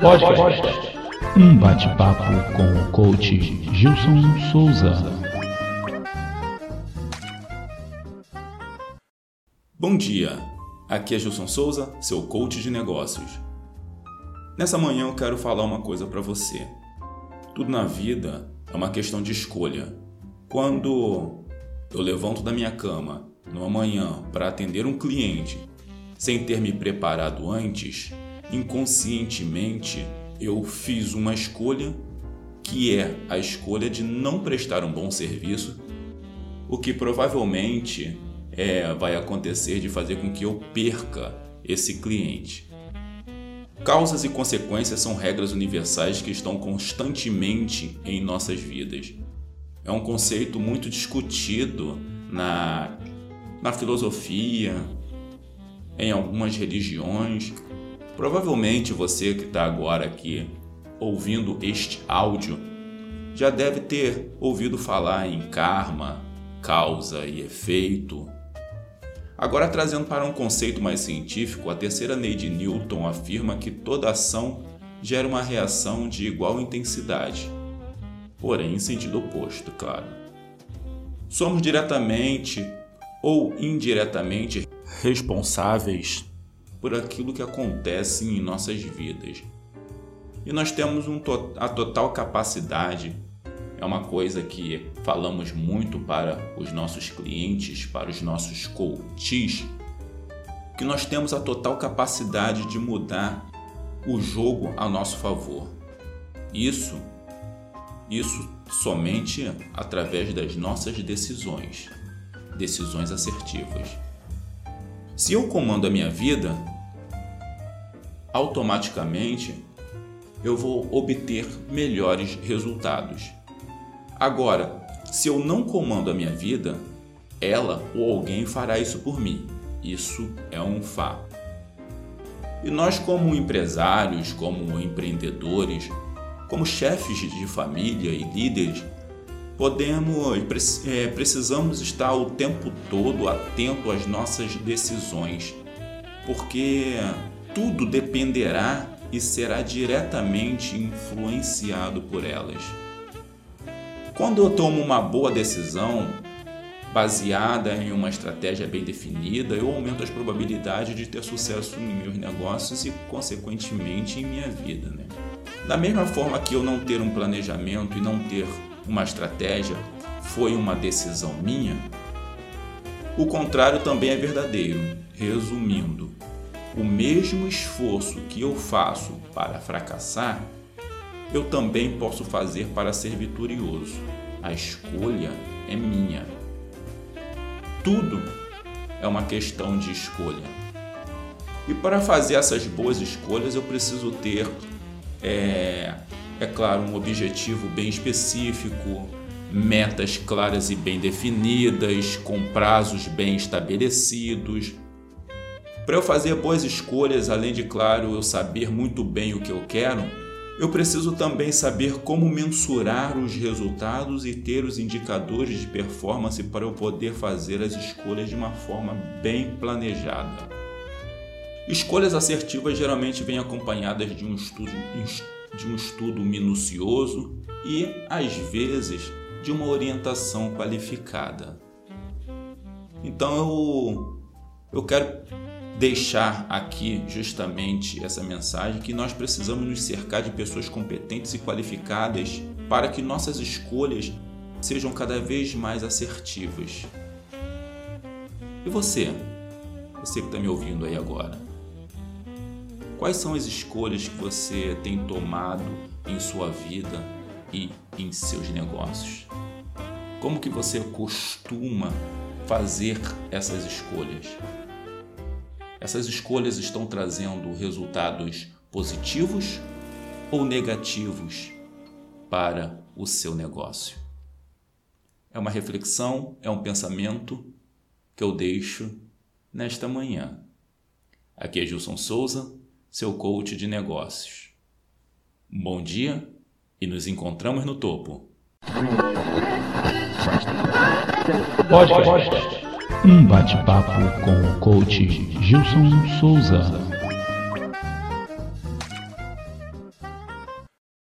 Podcast. Um bate-papo com o coach Gilson Souza. Bom dia, aqui é Gilson Souza, seu coach de negócios. Nessa manhã eu quero falar uma coisa para você. Tudo na vida é uma questão de escolha. Quando eu levanto da minha cama numa manhã para atender um cliente sem ter me preparado antes, inconscientemente eu fiz uma escolha que é a escolha de não prestar um bom serviço, o que provavelmente é, vai acontecer de fazer com que eu perca esse cliente. Causas e consequências são regras universais que estão constantemente em nossas vidas. É um conceito muito discutido na, na filosofia, em algumas religiões. Provavelmente você que está agora aqui ouvindo este áudio já deve ter ouvido falar em karma, causa e efeito. Agora, trazendo para um conceito mais científico, a terceira lei de Newton afirma que toda ação gera uma reação de igual intensidade, porém em sentido oposto, claro. Somos diretamente ou indiretamente responsáveis por aquilo que acontece em nossas vidas. E nós temos um to a total capacidade, é uma coisa que falamos muito para os nossos clientes, para os nossos coaches, que nós temos a total capacidade de mudar o jogo a nosso favor. Isso, isso somente através das nossas decisões, decisões assertivas. Se eu comando a minha vida, automaticamente eu vou obter melhores resultados. Agora, se eu não comando a minha vida, ela ou alguém fará isso por mim. Isso é um fato. E nós, como empresários, como empreendedores, como chefes de família e líderes, podemos, é, precisamos estar o tempo todo atento às nossas decisões, porque tudo dependerá e será diretamente influenciado por elas. Quando eu tomo uma boa decisão baseada em uma estratégia bem definida, eu aumento as probabilidades de ter sucesso em meus negócios e, consequentemente, em minha vida. Né? Da mesma forma que eu não ter um planejamento e não ter uma estratégia foi uma decisão minha, o contrário também é verdadeiro. Resumindo, o mesmo esforço que eu faço para fracassar, eu também posso fazer para ser vitorioso. A escolha é minha. Tudo é uma questão de escolha. E para fazer essas boas escolhas, eu preciso ter é, é claro, um objetivo bem específico, metas claras e bem definidas, com prazos bem estabelecidos. Para eu fazer boas escolhas, além de, claro, eu saber muito bem o que eu quero, eu preciso também saber como mensurar os resultados e ter os indicadores de performance para eu poder fazer as escolhas de uma forma bem planejada. Escolhas assertivas geralmente vêm acompanhadas de um estudo de um estudo minucioso e, às vezes, de uma orientação qualificada. Então eu, eu quero deixar aqui justamente essa mensagem que nós precisamos nos cercar de pessoas competentes e qualificadas para que nossas escolhas sejam cada vez mais assertivas. E você? Você que está me ouvindo aí agora? Quais são as escolhas que você tem tomado em sua vida e em seus negócios? Como que você costuma fazer essas escolhas? Essas escolhas estão trazendo resultados positivos ou negativos para o seu negócio? É uma reflexão, é um pensamento que eu deixo nesta manhã. Aqui é Gilson Souza seu coach de negócios. bom dia e nos encontramos no topo. Podcast. Um bate-papo com o coach Gilson Souza.